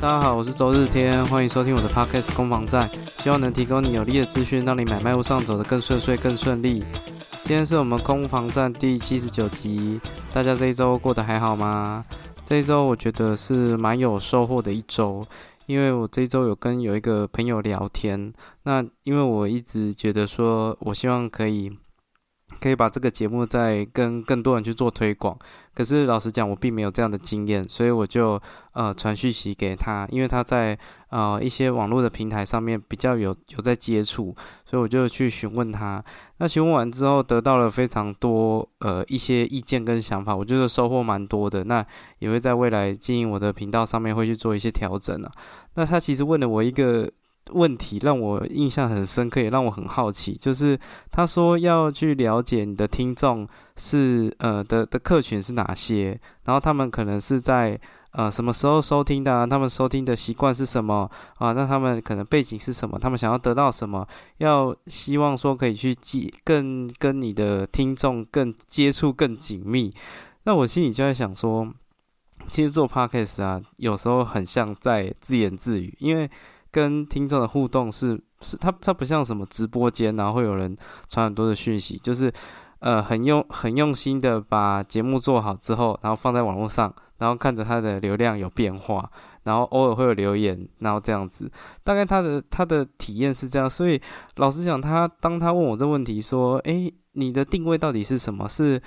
大家好，我是周日天，欢迎收听我的 Podcast 攻防战，希望能提供你有力的资讯，让你买卖路上走得更顺遂、更顺利。今天是我们攻防战第七十九集，大家这一周过得还好吗？这一周我觉得是蛮有收获的一周，因为我这一周有跟有一个朋友聊天，那因为我一直觉得说，我希望可以。可以把这个节目再跟更多人去做推广，可是老实讲，我并没有这样的经验，所以我就呃传讯息给他，因为他在呃一些网络的平台上面比较有有在接触，所以我就去询问他。那询问完之后，得到了非常多呃一些意见跟想法，我觉得收获蛮多的。那也会在未来经营我的频道上面会去做一些调整啊。那他其实问了我一个。问题让我印象很深刻，也让我很好奇。就是他说要去了解你的听众是呃的的客群是哪些，然后他们可能是在呃什么时候收听的，他们收听的习惯是什么啊？那他们可能背景是什么？他们想要得到什么？要希望说可以去接更跟你的听众更接触更紧密。那我心里就在想说，其实做 podcast 啊，有时候很像在自言自语，因为。跟听众的互动是是，它它不像什么直播间，然后会有人传很多的讯息，就是呃很用很用心的把节目做好之后，然后放在网络上，然后看着它的流量有变化，然后偶尔会有留言，然后这样子，大概他的他的体验是这样。所以老实讲，他当他问我这问题说，诶，你的定位到底是什么？是？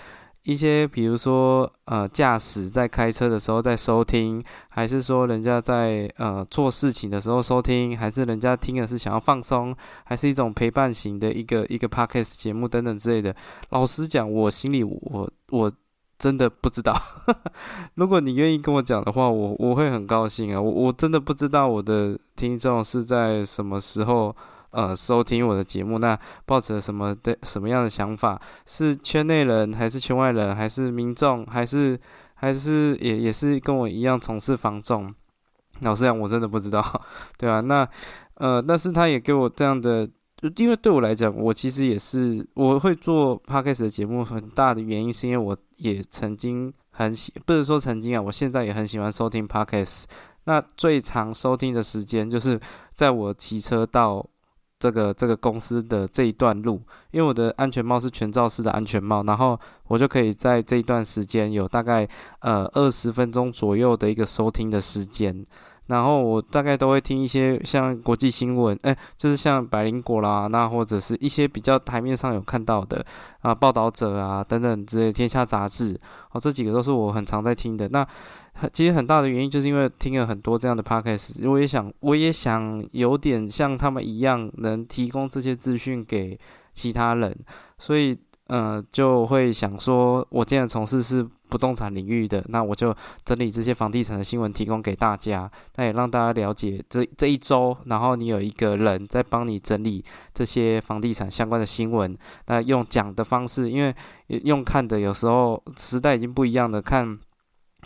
一些比如说，呃，驾驶在开车的时候在收听，还是说人家在呃做事情的时候收听，还是人家听的是想要放松，还是一种陪伴型的一个一个 podcast 节目等等之类的。老实讲，我心里我我真的不知道。如果你愿意跟我讲的话，我我会很高兴啊。我我真的不知道我的听众是在什么时候。呃，收听我的节目，那抱着什么的什么样的想法？是圈内人，还是圈外人，还是民众，还是还是也也是跟我一样从事房仲？老实讲，我真的不知道，对啊，那呃，但是他也给我这样的，因为对我来讲，我其实也是我会做 podcast 的节目，很大的原因是因为我也曾经很喜，不是说曾经啊，我现在也很喜欢收听 podcast。那最长收听的时间就是在我骑车到。这个这个公司的这一段路，因为我的安全帽是全罩式的安全帽，然后我就可以在这一段时间有大概呃二十分钟左右的一个收听的时间，然后我大概都会听一些像国际新闻，哎，就是像百灵果啦，那或者是一些比较台面上有看到的啊，报道者啊等等之类，天下杂志，哦，这几个都是我很常在听的。那其实很大的原因就是因为听了很多这样的 podcast，我也想，我也想有点像他们一样，能提供这些资讯给其他人，所以，呃，就会想说，我既然从事是不动产领域的，那我就整理这些房地产的新闻提供给大家，那也让大家了解这这一周，然后你有一个人在帮你整理这些房地产相关的新闻，那用讲的方式，因为用看的有时候时代已经不一样的看。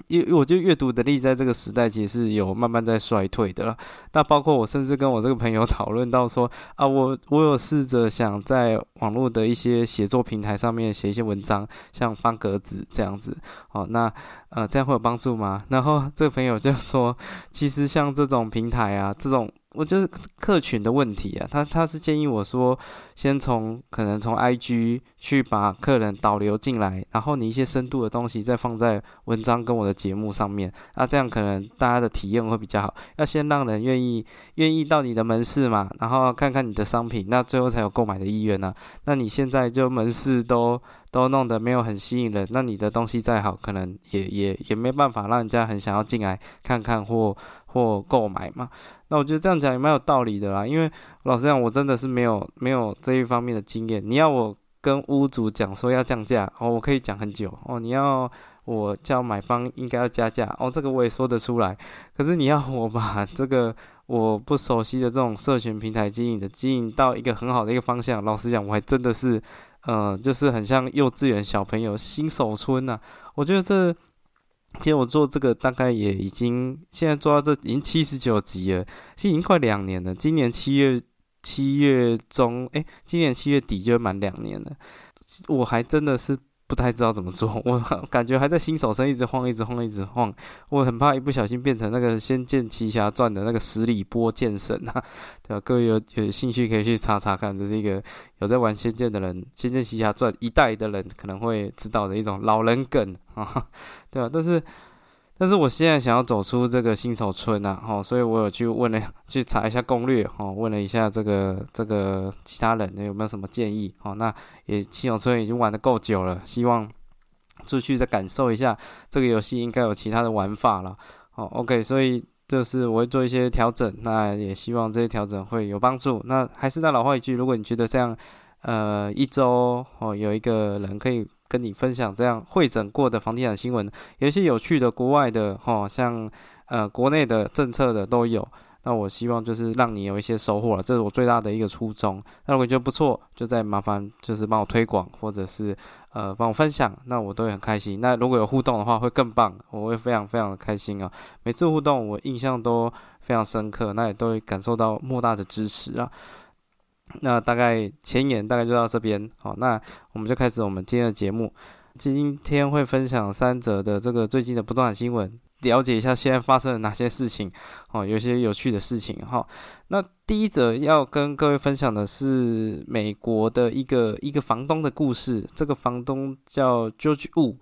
因为我觉得阅读能力在这个时代其实是有慢慢在衰退的了。那包括我甚至跟我这个朋友 讨论到说啊，我我有试着想在网络的一些写作平台上面写一些文章，像方格子这样子。哦，那呃这样会有帮助吗？然后这个朋友就说，其实像这种平台啊，这种。我就是客群的问题啊，他他是建议我说，先从可能从 IG 去把客人导流进来，然后你一些深度的东西再放在文章跟我的节目上面，那这样可能大家的体验会比较好。要先让人愿意愿意到你的门市嘛，然后看看你的商品，那最后才有购买的意愿呢。那你现在就门市都都弄得没有很吸引人，那你的东西再好，可能也也也没办法让人家很想要进来看看或。或购买嘛，那我觉得这样讲也蛮有道理的啦。因为老实讲，我真的是没有没有这一方面的经验。你要我跟屋主讲说要降价哦，我可以讲很久哦。你要我叫买方应该要加价哦，这个我也说得出来。可是你要我把这个我不熟悉的这种社群平台经营的经营到一个很好的一个方向，老实讲，我还真的是，嗯，就是很像幼稚园小朋友新手村呐。我觉得这。其实我做这个大概也已经，现在做到这已经七十九集了，其实已经快两年了。今年七月七月中，哎，今年七月底就满两年了。我还真的是不太知道怎么做，我感觉还在新手村一直晃，一直晃，一直晃。我很怕一不小心变成那个《仙剑奇侠传》的那个十里波剑神啊！对吧？各位有有兴趣可以去查查看，这是一个有在玩《仙剑》的人，《仙剑奇侠传》一代的人可能会知道的一种老人梗啊，对吧？但是。但是我现在想要走出这个新手村呐，哦，所以我有去问了，去查一下攻略，哦，问了一下这个这个其他人有没有什么建议，哦，那也新手村已经玩的够久了，希望出去再感受一下这个游戏应该有其他的玩法了，哦，OK，所以这是我会做一些调整，那也希望这些调整会有帮助。那还是那老话一句，如果你觉得这样，呃，一周哦有一个人可以。跟你分享这样会诊过的房地产新闻，有一些有趣的国外的哈，像呃国内的政策的都有。那我希望就是让你有一些收获了，这是我最大的一个初衷。那如果觉得不错，就再麻烦就是帮我推广，或者是呃帮我分享，那我都会很开心。那如果有互动的话，会更棒，我会非常非常的开心啊！每次互动我印象都非常深刻，那也都会感受到莫大的支持啊。那大概前言大概就到这边，好，那我们就开始我们今天的节目。今天会分享三则的这个最近的不动产新闻，了解一下现在发生了哪些事情，哦，有些有趣的事情哈。那第一则要跟各位分享的是美国的一个一个房东的故事，这个房东叫 George Wu，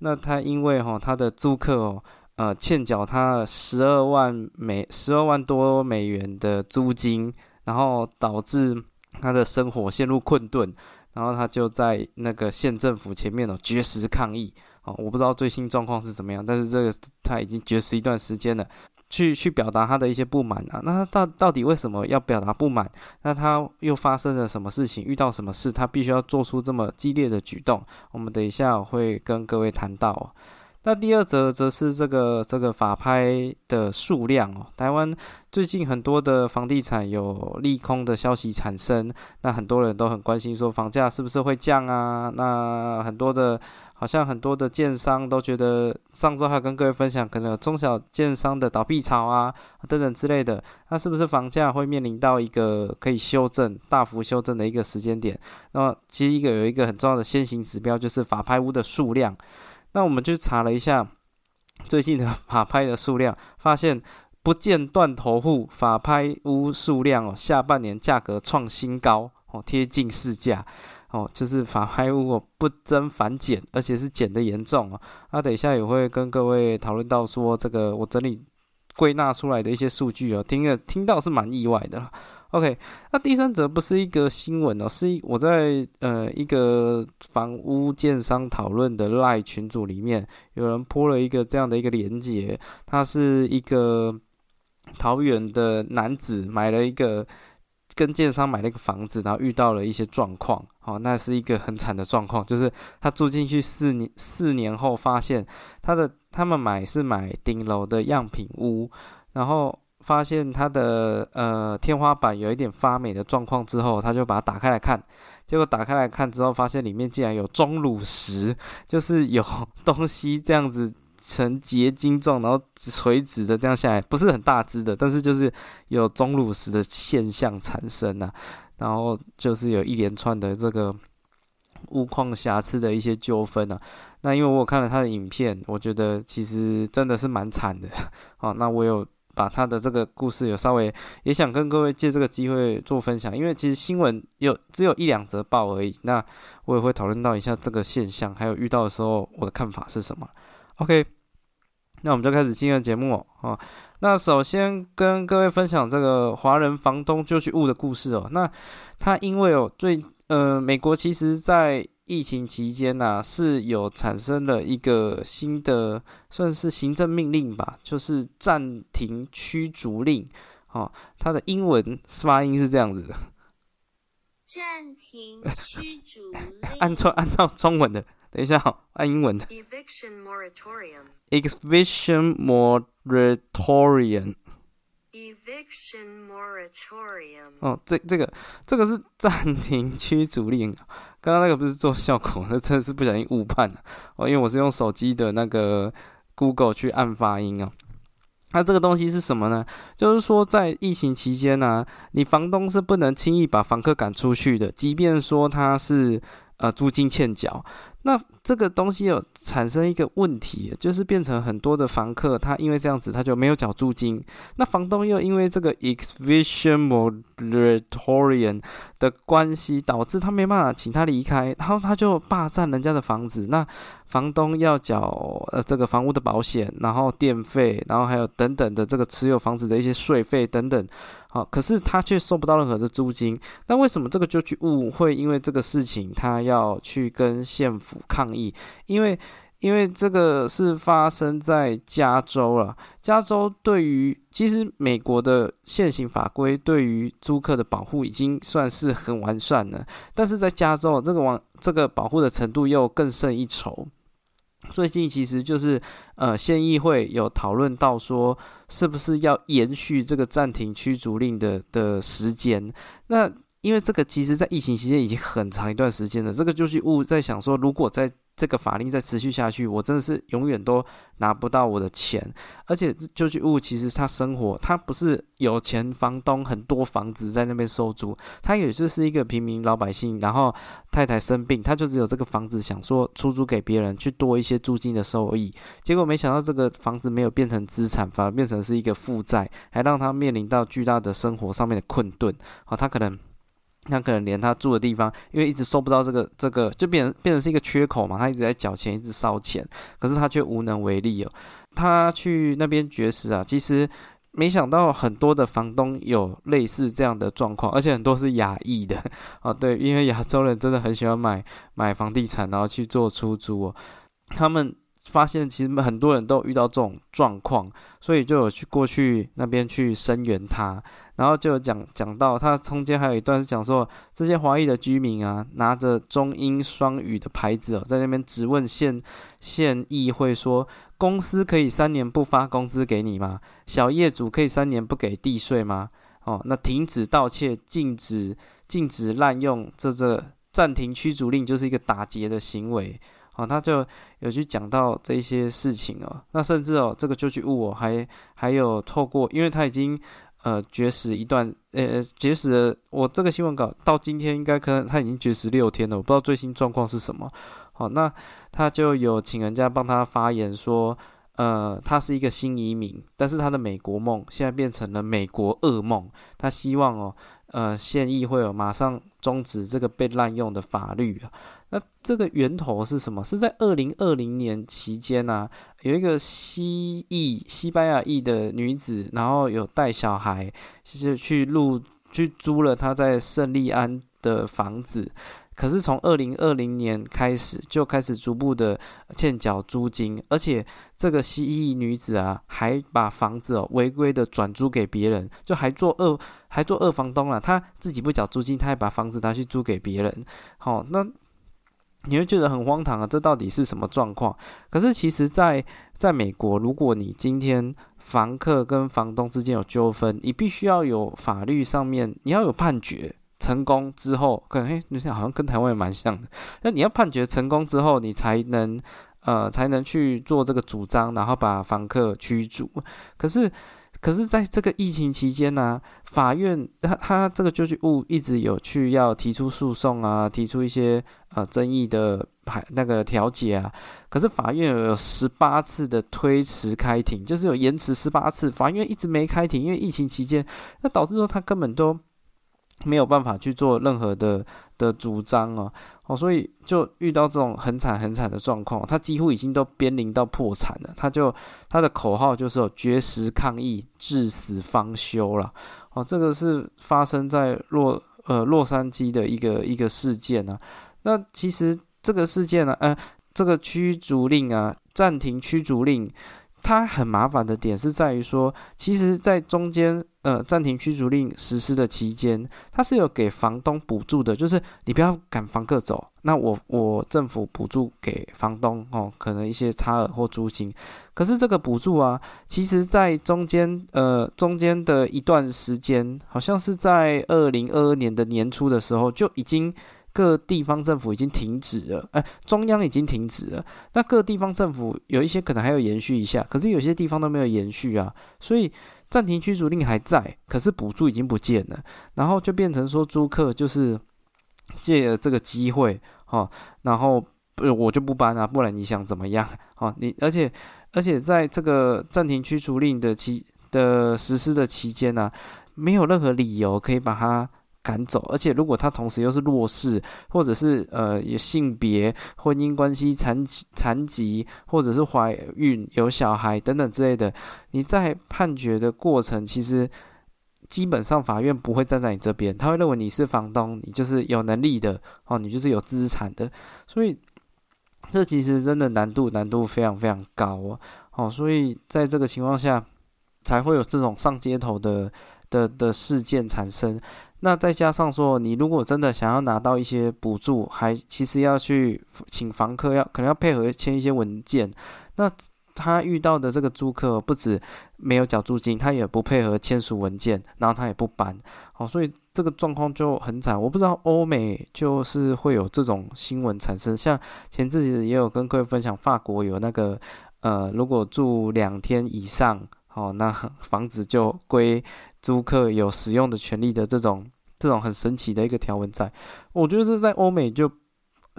那他因为哈他的租客哦，呃欠缴他十二万美十二万多美元的租金。然后导致他的生活陷入困顿，然后他就在那个县政府前面哦绝食抗议哦，我不知道最新状况是怎么样，但是这个他已经绝食一段时间了，去去表达他的一些不满啊。那他到到底为什么要表达不满？那他又发生了什么事情？遇到什么事？他必须要做出这么激烈的举动？我们等一下会跟各位谈到。那第二则则是这个这个法拍的数量哦，台湾最近很多的房地产有利空的消息产生，那很多人都很关心说房价是不是会降啊？那很多的，好像很多的建商都觉得，上周还跟各位分享，可能有中小建商的倒闭潮啊等等之类的，那是不是房价会面临到一个可以修正、大幅修正的一个时间点？那么其实一个有一个很重要的先行指标就是法拍屋的数量。那我们就查了一下最近的 法拍的数量，发现不间断头户法拍屋数量哦，下半年价格创新高哦，贴近市价哦，就是法拍屋哦不增反减，而且是减的严重哦。那等一下也会跟各位讨论到说这个我整理归纳出来的一些数据哦，听了听到是蛮意外的。OK，那第三则不是一个新闻哦，是我在呃一个房屋建商讨论的赖群组里面，有人铺了一个这样的一个连接，他是一个桃园的男子买了一个跟建商买了一个房子，然后遇到了一些状况，哦，那是一个很惨的状况，就是他住进去四年四年后，发现他的他们买是买顶楼的样品屋，然后。发现它的呃天花板有一点发霉的状况之后，他就把它打开来看，结果打开来看之后，发现里面竟然有钟乳石，就是有东西这样子呈结晶状，然后垂直的这样下来，不是很大只的，但是就是有钟乳石的现象产生呐，然后就是有一连串的这个物况瑕疵的一些纠纷啊。那因为我看了他的影片，我觉得其实真的是蛮惨的，好，那我有。把他的这个故事有稍微也想跟各位借这个机会做分享，因为其实新闻有只有一两则报而已。那我也会讨论到一下这个现象，还有遇到的时候我的看法是什么。OK，那我们就开始今天的节目哦。那首先跟各位分享这个华人房东就去误的故事哦。那他因为哦最呃美国其实在。疫情期间呢，是有产生了一个新的，算是行政命令吧，就是暂停驱逐令。哦，它的英文发音是这样子的：暂停驱逐令。按错，按到中文的。等一下，按英文的。Eviction moratorium。Eviction moratorium。Eviction moratorium。哦，这这个这个是暂停驱逐令。刚刚那个不是做效果，那真的是不小心误判了 哦。因为我是用手机的那个 Google 去按发音啊。那这个东西是什么呢？就是说在疫情期间呢，你房东是不能轻易把房客赶出去的，即便说他是呃租金欠缴。那这个东西有产生一个问题，就是变成很多的房客，他因为这样子他就没有缴租金，那房东又因为这个 eviction moratorium 的关系，导致他没办法请他离开，然后他就霸占人家的房子，那房东要缴呃这个房屋的保险，然后电费，然后还有等等的这个持有房子的一些税费等等。好，可是他却收不到任何的租金。那为什么这个救济物会因为这个事情，他要去跟县府抗议？因为，因为这个是发生在加州了。加州对于其实美国的现行法规对于租客的保护已经算是很完善了，但是在加州这个往这个保护的程度又更胜一筹。最近其实就是，呃，县议会有讨论到说，是不是要延续这个暂停驱逐令的的时间？那因为这个其实在疫情期间已经很长一段时间了，这个就是物在想说，如果在这个法令再持续下去，我真的是永远都拿不到我的钱。而且救济物其实他生活，他不是有钱房东很多房子在那边收租，他也就是一个平民老百姓。然后太太生病，他就只有这个房子想说出租给别人去多一些租金的收益。结果没想到这个房子没有变成资产，反而变成是一个负债，还让他面临到巨大的生活上面的困顿。好，他可能。他可能连他住的地方，因为一直收不到这个这个，就变成变成是一个缺口嘛。他一直在缴钱，一直烧钱，可是他却无能为力哦。他去那边绝食啊，其实没想到很多的房东有类似这样的状况，而且很多是亚裔的 哦。对，因为亚洲人真的很喜欢买买房地产，然后去做出租哦。他们发现其实很多人都遇到这种状况，所以就有去过去那边去声援他。然后就讲讲到，他中间还有一段是讲说，这些华裔的居民啊，拿着中英双语的牌子哦，在那边质问县县议会说，公司可以三年不发工资给你吗？小业主可以三年不给地税吗？哦，那停止盗窃，禁止禁止滥用，这这暂停驱逐令就是一个打劫的行为。哦，他就有去讲到这些事情哦，那甚至哦，这个救济物哦，还还有透过，因为他已经。呃，绝食一段，呃，绝食，我这个新闻稿到今天应该可能他已经绝食六天了，我不知道最新状况是什么。好，那他就有请人家帮他发言说，呃，他是一个新移民，但是他的美国梦现在变成了美国噩梦，他希望哦，呃，县议会有马上终止这个被滥用的法律啊。那这个源头是什么？是在二零二零年期间呢，有一个西裔、西班牙裔的女子，然后有带小孩，是去入去租了她在圣利安的房子。可是从二零二零年开始，就开始逐步的欠缴租金，而且这个西裔女子啊，还把房子哦违规的转租给别人，就还做二还做二房东了。她自己不缴租金，她还把房子拿去租给别人。好，那。你会觉得很荒唐啊！这到底是什么状况？可是其实，在在美国，如果你今天房客跟房东之间有纠纷，你必须要有法律上面你要有判决成功之后，可能嘿，你想好像跟台湾也蛮像的。那你要判决成功之后，你才能呃才能去做这个主张，然后把房客驱逐。可是。可是，在这个疫情期间呢，法院他他这个救济物一直有去要提出诉讼啊，提出一些呃争议的排那个调解啊。可是法院有十八次的推迟开庭，就是有延迟十八次，法院一直没开庭，因为疫情期间，那导致说他根本都没有办法去做任何的。的主张哦，哦，所以就遇到这种很惨很惨的状况，他几乎已经都濒临到破产了。他就他的口号就是“绝食抗议，至死方休”了。哦，这个是发生在洛呃洛杉矶的一个一个事件啊。那其实这个事件呢，呃，这个驱逐令啊，暂停驱逐令。它很麻烦的点是在于说，其实，在中间，呃，暂停驱逐令实施的期间，它是有给房东补助的，就是你不要赶房客走，那我我政府补助给房东哦，可能一些差额或租金。可是这个补助啊，其实在中间，呃，中间的一段时间，好像是在二零二二年的年初的时候就已经。各地方政府已经停止了，哎，中央已经停止了。那各地方政府有一些可能还要延续一下，可是有些地方都没有延续啊。所以暂停驱逐令还在，可是补助已经不见了。然后就变成说租客就是借这个机会，哈，然后不我就不搬啊，不然你想怎么样？哦，你而且而且在这个暂停驱逐令的期的实施的期间呢，没有任何理由可以把它赶走，而且如果他同时又是弱势，或者是呃有性别、婚姻关系、残疾、残疾，或者是怀孕、有小孩等等之类的，你在判决的过程其实。基本上法院不会站在你这边，他会认为你是房东，你就是有能力的哦，你就是有资产的，所以这其实真的难度难度非常非常高哦，哦，所以在这个情况下才会有这种上街头的的的事件产生。那再加上说，你如果真的想要拿到一些补助，还其实要去请房客要可能要配合签一些文件，那。他遇到的这个租客不止没有缴租金，他也不配合签署文件，然后他也不搬，好，所以这个状况就很惨。我不知道欧美就是会有这种新闻产生，像前阵子也有跟各位分享，法国有那个呃，如果住两天以上，哦，那 房子就归租客有使用的权利的这种这种很神奇的一个条文在。我觉得是在欧美就。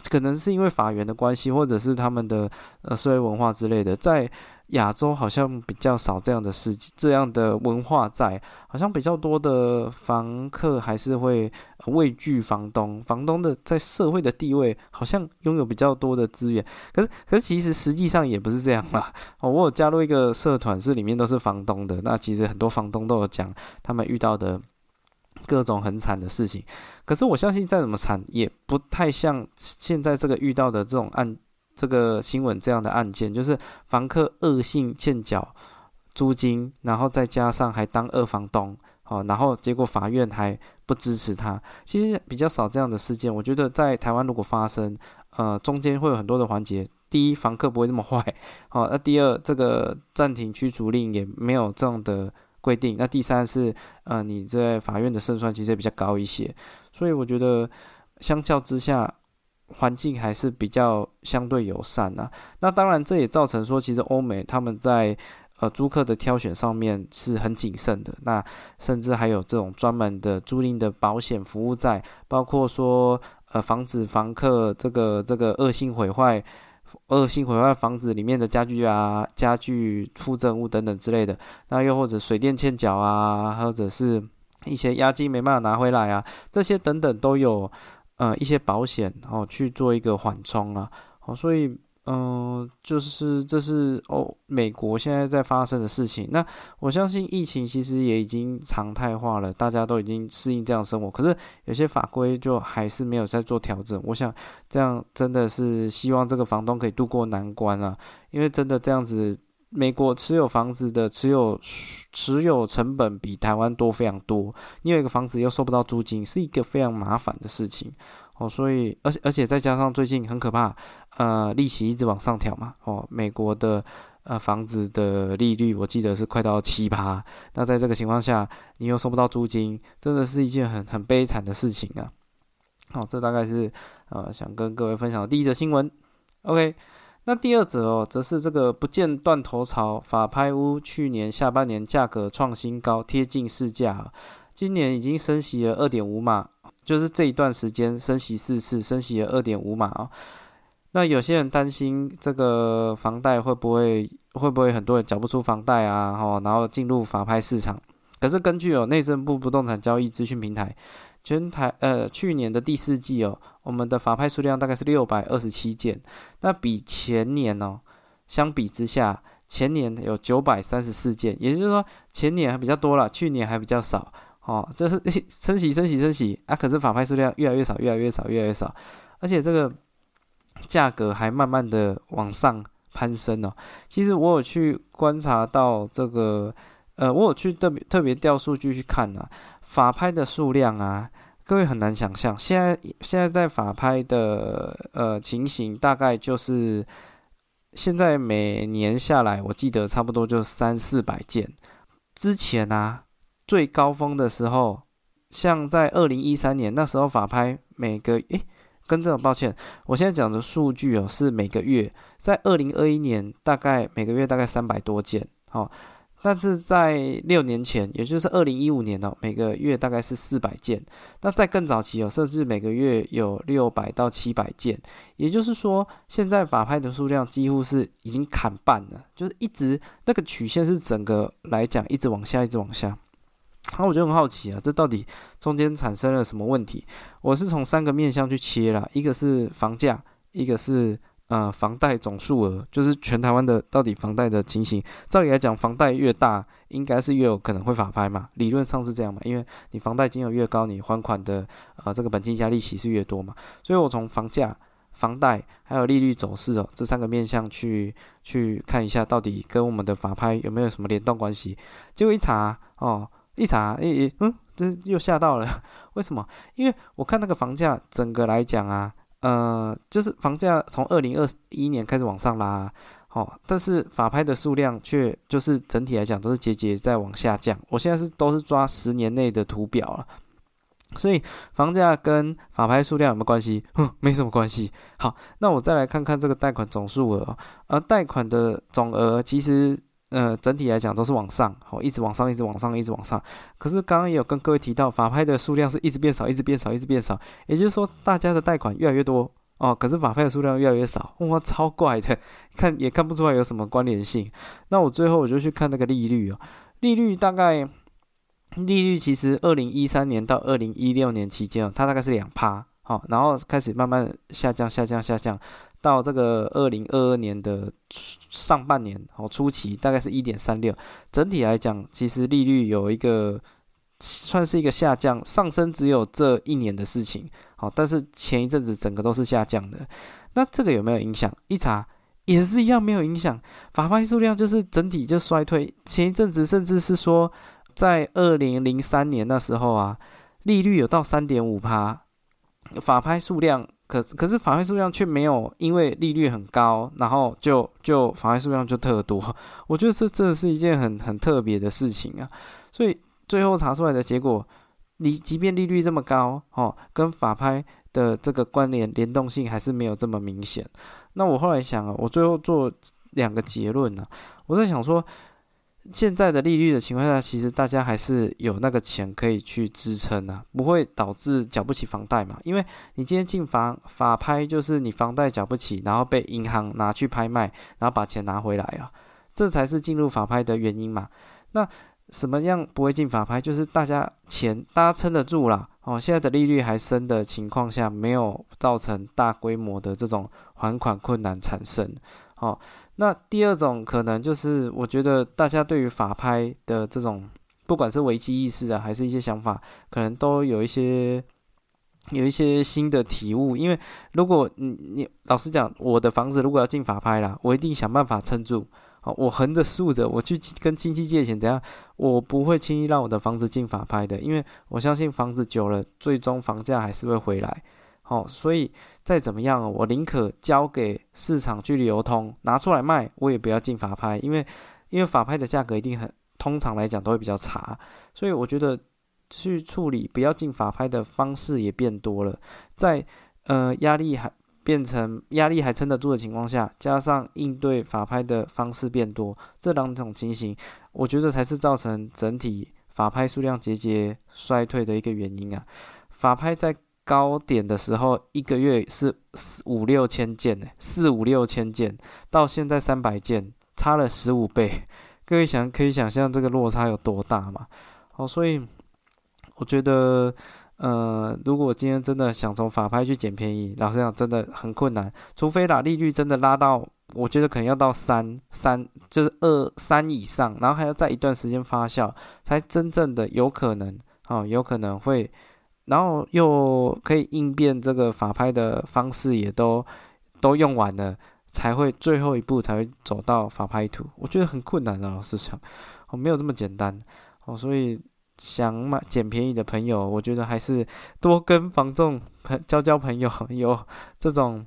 可能是因为法源的关系，或者是他们的呃社会文化之类的，在亚洲好像比较少这样的事，这样的文化在，好像比较多的房客还是会畏惧房东，房东的在社会的地位好像拥有比较多的资源，可是可是其实实际上也不是这样啦。哦，我有加入一个社团，是里面都是房东的，那其实很多房东都有讲他们遇到的。各种很惨的事情，可是我相信再怎么惨，也不太像现在这个遇到的这种案，这个新闻这样的案件，就是房客恶性欠缴租金，然后再加上还当二房东，好，然后结果法院还不支持他。其实比较少这样的事件，我觉得在台湾如果发生，呃，中间会有很多的环节。第一，房客不会这么坏，好，那第二，这个暂停驱逐令也没有这样的。规定，那第三是，呃，你在法院的胜算其实也比较高一些，所以我觉得相较之下，环境还是比较相对友善啊。那当然，这也造成说，其实欧美他们在呃租客的挑选上面是很谨慎的，那甚至还有这种专门的租赁的保险服务在，包括说呃防止房客这个这个恶性毁坏。恶性毁坏房子里面的家具啊、家具附赠物等等之类的，那又或者水电欠缴啊，或者是一些押金没办法拿回来啊，这些等等都有呃一些保险哦去做一个缓冲啊，哦，所以。嗯，就是这是哦，美国现在在发生的事情。那我相信疫情其实也已经常态化了，大家都已经适应这样生活。可是有些法规就还是没有在做调整。我想这样真的是希望这个房东可以度过难关啊，因为真的这样子，美国持有房子的持有持有成本比台湾多非常多。你有一个房子又收不到租金，是一个非常麻烦的事情哦。所以，而且而且再加上最近很可怕。呃，利息一直往上调嘛，哦，美国的呃房子的利率，我记得是快到七八。那在这个情况下，你又收不到租金，真的是一件很很悲惨的事情啊。好，这大概是呃想跟各位分享的第一则新闻。OK，那第二则哦，则是这个不见断头潮，法拍屋去年下半年价格创新高，贴近市价，今年已经升息了二点五码，就是这一段时间升息四次，升息了二点五码啊。那有些人担心这个房贷会不会会不会很多人缴不出房贷啊？哈，然后进入法拍市场。可是根据有内政部不动产交易资讯平台，全台呃去年的第四季哦，我们的法拍数量大概是六百二十七件。那比前年哦相比之下，前年有九百三十四件，也就是说前年还比较多了，去年还比较少。哦，就是 升息升息升息啊！可是法拍数量越来越少，越来越少，越来越少，而且这个。价格还慢慢的往上攀升哦。其实我有去观察到这个，呃，我有去特别特别调数据去看啊，法拍的数量啊，各位很难想象，现在现在在法拍的呃情形，大概就是现在每年下来，我记得差不多就三四百件。之前啊，最高峰的时候，像在二零一三年那时候，法拍每个诶。跟这种抱歉，我现在讲的数据哦，是每个月，在二零二一年大概每个月大概三百多件，好，但是在六年前，也就是二零一五年哦，每个月大概是四百件。那在更早期哦，甚至每个月有六百到七百件。也就是说，现在法拍的数量几乎是已经砍半了，就是一直那个曲线是整个来讲一直往下，一直往下。然后我就很好奇啊，这到底中间产生了什么问题？我是从三个面向去切了，一个是房价，一个是。呃，房贷总数额就是全台湾的到底房贷的情形。照理来讲，房贷越大，应该是越有可能会法拍嘛？理论上是这样嘛？因为你房贷金额越高，你还款的呃这个本金加利息是越多嘛？所以我从房价、房贷还有利率走势哦这三个面向去去看一下，到底跟我们的法拍有没有什么联动关系？结果一查哦，一查诶诶，嗯，这又吓到了。为什么？因为我看那个房价整个来讲啊。呃，就是房价从二零二一年开始往上拉，哦，但是法拍的数量却就是整体来讲都是节节在往下降。我现在是都是抓十年内的图表了，所以房价跟法拍数量有没有关系？哼，没什么关系。好，那我再来看看这个贷款总数额，而贷款的总额其实。呃，整体来讲都是往上，好，一直往上，一直往上，一直往上。可是刚刚也有跟各位提到，法拍的数量是一直变少，一直变少，一直变少。也就是说，大家的贷款越来越多哦，可是法拍的数量越来越少，哇，超怪的，看也看不出来有什么关联性。那我最后我就去看那个利率哦，利率大概利率其实二零一三年到二零一六年期间哦，它大概是两趴，好，然后开始慢慢下降，下降，下降。到这个二零二二年的上半年哦，初期大概是一点三六。整体来讲，其实利率有一个算是一个下降，上升只有这一年的事情。好，但是前一阵子整个都是下降的。那这个有没有影响？一查也是一样没有影响。法拍数量就是整体就衰退。前一阵子甚至是说，在二零零三年那时候啊，利率有到三点五趴，法拍数量。可可是法拍数量却没有，因为利率很高，然后就就法拍数量就特多。我觉得这真的是一件很很特别的事情啊。所以最后查出来的结果，你即便利率这么高，哦，跟法拍的这个关联联动性还是没有这么明显。那我后来想啊，我最后做两个结论呢。我在想说。现在的利率的情况下，其实大家还是有那个钱可以去支撑啊，不会导致缴不起房贷嘛？因为你今天进房法拍，就是你房贷缴不起，然后被银行拿去拍卖，然后把钱拿回来啊，这才是进入法拍的原因嘛。那什么样不会进法拍？就是大家钱大家撑得住啦。哦。现在的利率还升的情况下，没有造成大规模的这种还款困难产生，哦。那第二种可能就是，我觉得大家对于法拍的这种，不管是危机意识啊，还是一些想法，可能都有一些有一些新的体悟。因为如果你你老实讲，我的房子如果要进法拍啦，我一定想办法撑住。好，我横着竖着，我去跟亲戚借钱，怎样？我不会轻易让我的房子进法拍的，因为我相信房子久了，最终房价还是会回来。好，所以。再怎么样，我宁可交给市场去流通，拿出来卖，我也不要进法拍，因为因为法拍的价格一定很，通常来讲都会比较差，所以我觉得去处理不要进法拍的方式也变多了，在呃压力还变成压力还撑得住的情况下，加上应对法拍的方式变多，这两种情形，我觉得才是造成整体法拍数量节节衰退的一个原因啊，法拍在。高点的时候，一个月是四五六千件呢，四五六千件，到现在三百件，差了十五倍。各位想可以想象这个落差有多大嘛？好，所以我觉得，呃，如果今天真的想从法拍去捡便宜，老实讲真的很困难。除非啦，利率真的拉到，我觉得可能要到三三，就是二三以上，然后还要在一段时间发酵，才真正的有可能，哦，有可能会。然后又可以应变这个法拍的方式，也都都用完了，才会最后一步才会走到法拍图。我觉得很困难的，老实讲，哦，没有这么简单哦。所以想买捡便宜的朋友，我觉得还是多跟房仲朋交交朋友，有这种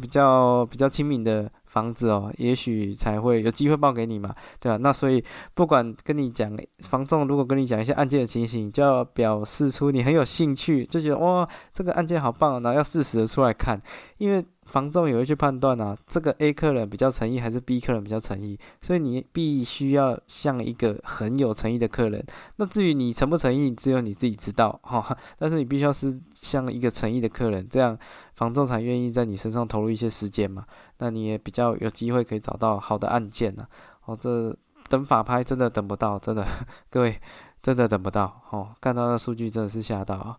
比较比较亲民的房子哦，也许才会有机会报给你嘛，对吧？那所以不管跟你讲，房仲如果跟你讲一些案件的情形，就要表示出你很有兴趣，就觉得哇，这个案件好棒，然后要适时的出来看，因为。房仲也会去判断啊，这个 A 客人比较诚意还是 B 客人比较诚意，所以你必须要像一个很有诚意的客人。那至于你诚不诚意，只有你自己知道哈。但是你必须要是像一个诚意的客人，这样房仲才愿意在你身上投入一些时间嘛。那你也比较有机会可以找到好的案件呢。哦，这等法拍真的等不到，真的 各位真的等不到哦。看到那数据真的是吓到。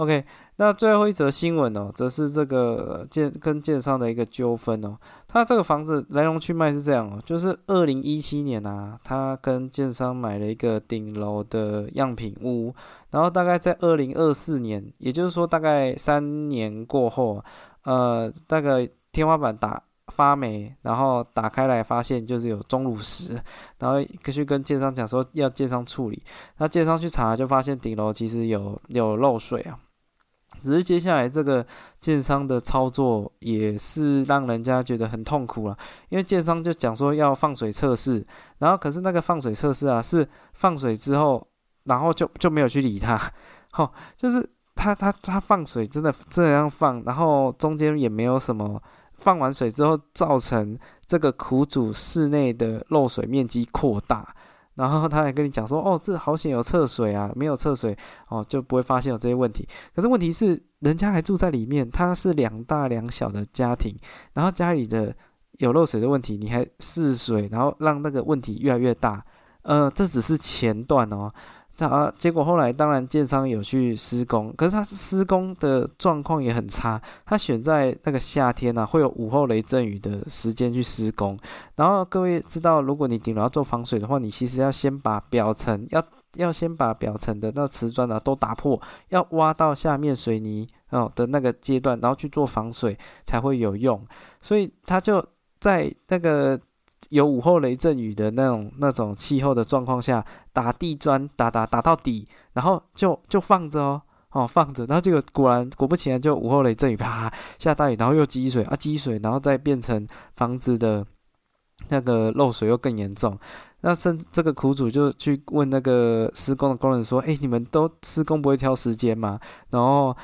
OK，那最后一则新闻哦，则是这个建跟建商的一个纠纷哦。他这个房子来龙去脉是这样哦，就是二零一七年啊，他跟建商买了一个顶楼的样品屋，然后大概在二零二四年，也就是说大概三年过后，呃，大概天花板打发霉，然后打开来发现就是有钟乳石，然后去跟建商讲说要建商处理，那建商去查就发现顶楼其实有有漏水啊。只是接下来这个建商的操作也是让人家觉得很痛苦了，因为建商就讲说要放水测试，然后可是那个放水测试啊是放水之后，然后就就没有去理他，吼，就是他他他放水真的这样放，然后中间也没有什么放完水之后造成这个苦主室内的漏水面积扩大。然后他还跟你讲说，哦，这好险有测水啊，没有测水哦，就不会发现有这些问题。可是问题是，人家还住在里面，他是两大两小的家庭，然后家里的有漏水的问题，你还试水，然后让那个问题越来越大。呃，这只是前段哦。啊，结果后来当然建商有去施工，可是他施工的状况也很差。他选在那个夏天呢，会有午后雷阵雨的时间去施工。然后各位知道，如果你顶楼要做防水的话，你其实要先把表层要要先把表层的那瓷砖啊都打破，要挖到下面水泥哦的那个阶段，然后去做防水才会有用。所以他就在那个。有午后雷阵雨的那种那种气候的状况下，打地砖打打打到底，然后就就放着哦哦放着，然后结果果然果不其然就午后雷阵雨啪下大雨，然后又积水啊积水，然后再变成房子的那个漏水又更严重。那甚这个苦主就去问那个施工的工人说：“哎，你们都施工不会挑时间吗？”然后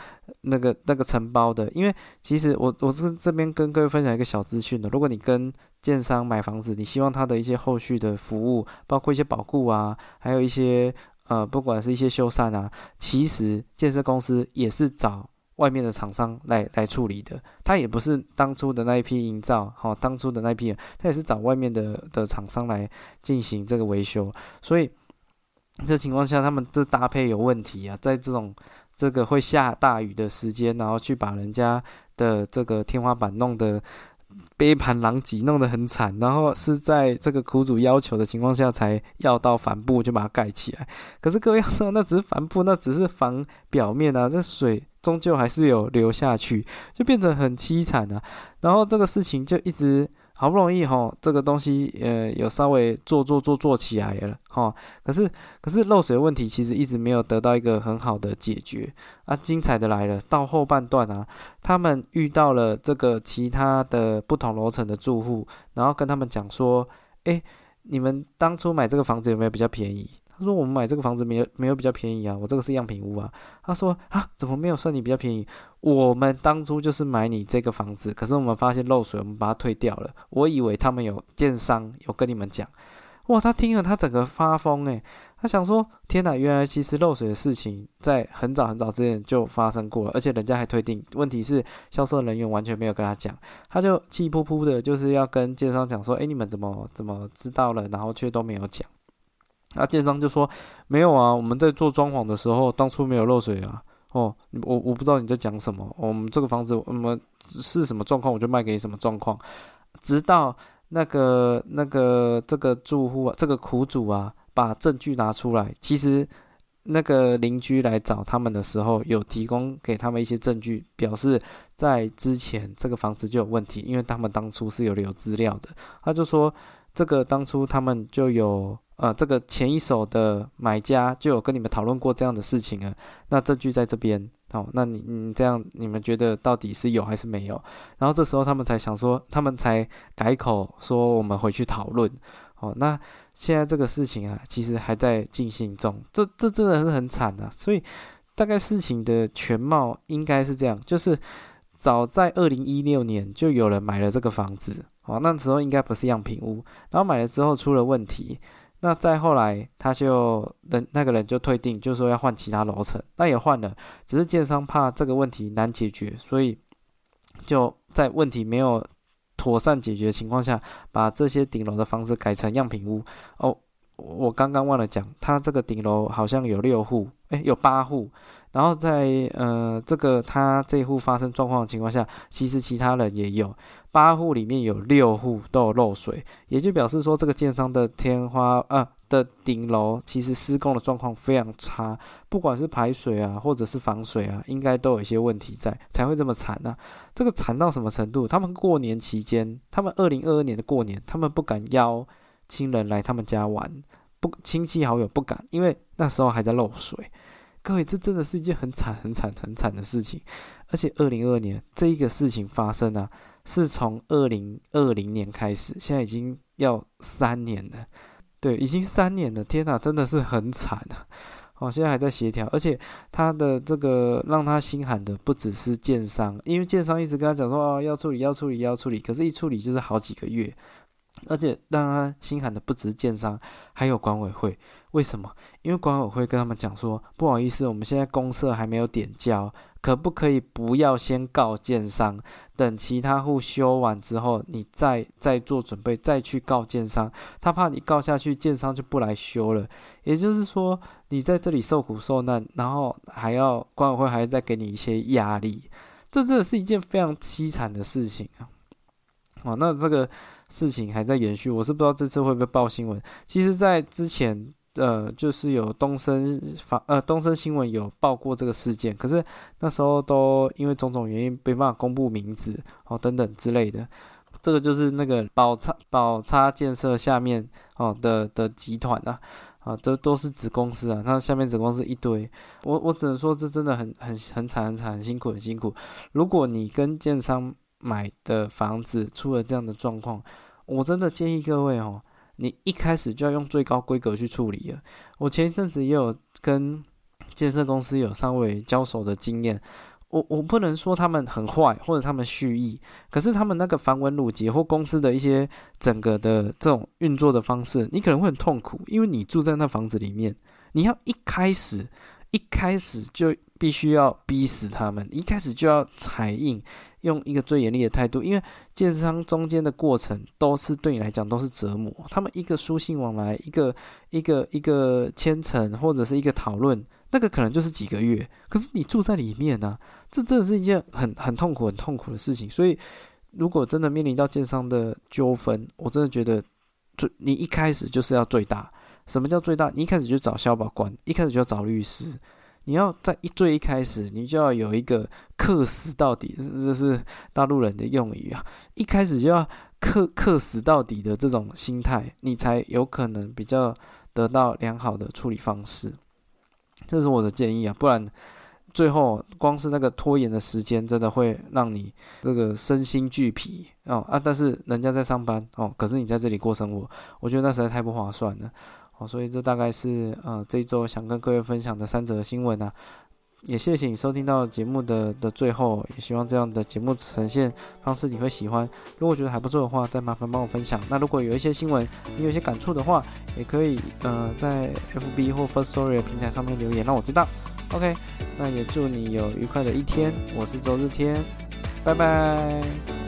那个那个承包的，因为其实我我是这边跟各位分享一个小资讯的，如果你跟建商买房子，你希望他的一些后续的服务，包括一些保固啊，还有一些呃，不管是一些修缮啊，其实建设公司也是找。外面的厂商来来处理的，他也不是当初的那一批营造，好，当初的那一批人，他也是找外面的的厂商来进行这个维修，所以这情况下，他们这搭配有问题啊，在这种这个会下大雨的时间，然后去把人家的这个天花板弄得。杯盘狼藉，弄得很惨，然后是在这个苦主要求的情况下，才要到帆布就把它盖起来。可是各位要知道，那只是帆布，那只是防表面啊，这水终究还是有流下去，就变成很凄惨啊。然后这个事情就一直。好不容易哈，这个东西呃有稍微做做做做起来了哈，可是可是漏水问题其实一直没有得到一个很好的解决啊。精彩的来了，到后半段啊，他们遇到了这个其他的不同楼层的住户，然后跟他们讲说，哎，你们当初买这个房子有没有比较便宜？他说：“我们买这个房子没有没有比较便宜啊，我这个是样品屋啊。”他说：“啊，怎么没有算你比较便宜？我们当初就是买你这个房子，可是我们发现漏水，我们把它退掉了。我以为他们有电商有跟你们讲，哇！他听了他整个发疯诶，他想说：天哪，原来其实漏水的事情在很早很早之前就发生过了，而且人家还退订。问题是销售人员完全没有跟他讲，他就气扑扑的，就是要跟电商讲说：哎，你们怎么怎么知道了，然后却都没有讲。”那建商就说没有啊，我们在做装潢的时候，当初没有漏水啊。哦，我我不知道你在讲什么。我们这个房子，我们是什么状况，我就卖给你什么状况。直到那个那个这个住户啊，这个苦主啊，把证据拿出来。其实那个邻居来找他们的时候，有提供给他们一些证据，表示在之前这个房子就有问题，因为他们当初是有留资料的。他就说，这个当初他们就有。呃，这个前一手的买家就有跟你们讨论过这样的事情啊，那证据在这边，哦，那你你这样，你们觉得到底是有还是没有？然后这时候他们才想说，他们才改口说我们回去讨论。哦，那现在这个事情啊，其实还在进行中，这这真的是很惨啊。所以大概事情的全貌应该是这样，就是早在二零一六年就有人买了这个房子，哦，那时候应该不是样品屋，然后买了之后出了问题。那再后来，他就人那个人就退订，就说要换其他楼层，那也换了，只是建商怕这个问题难解决，所以就在问题没有妥善解决的情况下，把这些顶楼的房子改成样品屋。哦，我刚刚忘了讲，他这个顶楼好像有六户，诶，有八户。然后在呃这个他这户发生状况的情况下，其实其他人也有八户里面有六户都有漏水，也就表示说这个建商的天花呃的顶楼其实施工的状况非常差，不管是排水啊或者是防水啊，应该都有一些问题在，才会这么惨呢。这个惨到什么程度？他们过年期间，他们二零二二年的过年，他们不敢邀亲人来他们家玩，不亲戚好友不敢，因为那时候还在漏水。各位，这真的是一件很惨、很惨、很惨的事情。而且，二零二二年这一个事情发生啊，是从二零二零年开始，现在已经要三年了。对，已经三年了。天哪，真的是很惨啊！哦，现在还在协调，而且他的这个让他心寒的不只是建商，因为建商一直跟他讲说哦要处理、要处理、要处理，可是一处理就是好几个月。而且让他心寒的不止建商，还有管委会。为什么？因为管委会跟他们讲说，不好意思，我们现在公社还没有点交，可不可以不要先告建商？等其他户修完之后，你再再做准备，再去告建商。他怕你告下去，建商就不来修了。也就是说，你在这里受苦受难，然后还要管委会还要再给你一些压力，这真的是一件非常凄惨的事情啊！哦，那这个事情还在延续，我是不知道这次会不会报新闻。其实，在之前。呃，就是有东森发呃东森新闻有报过这个事件，可是那时候都因为种种原因没办法公布名字哦等等之类的。这个就是那个宝差宝差建设下面哦的的集团啊，啊，这都是子公司啊，它下面子公司一堆。我我只能说这真的很很很惨很惨很辛苦很辛苦。如果你跟建商买的房子出了这样的状况，我真的建议各位哦。你一开始就要用最高规格去处理了。我前一阵子也有跟建设公司有稍微交手的经验，我我不能说他们很坏或者他们蓄意，可是他们那个繁文缛节或公司的一些整个的这种运作的方式，你可能会很痛苦，因为你住在那房子里面，你要一开始一开始就必须要逼死他们，一开始就要踩印。用一个最严厉的态度，因为建商中间的过程都是对你来讲都是折磨。他们一个书信往来，一个一个一个签呈或者是一个讨论，那个可能就是几个月。可是你住在里面呢，这真的是一件很很痛苦、很痛苦的事情。所以，如果真的面临到建商的纠纷，我真的觉得，最你一开始就是要最大。什么叫最大？你一开始就找消保官，一开始就要找律师。你要在一最一开始，你就要有一个克死到底，这是大陆人的用语啊！一开始就要克克死到底的这种心态，你才有可能比较得到良好的处理方式。这是我的建议啊，不然最后光是那个拖延的时间，真的会让你这个身心俱疲哦啊！但是人家在上班哦，可是你在这里过生活，我觉得那实在太不划算了。好，所以这大概是呃这一周想跟各位分享的三则新闻啊，也谢谢你收听到节目的的最后，也希望这样的节目呈现方式你会喜欢。如果觉得还不错的话，再麻烦帮我分享。那如果有一些新闻你有一些感触的话，也可以呃在 FB 或 First Story 的平台上面留言让我知道。OK，那也祝你有愉快的一天。我是周日天，拜拜。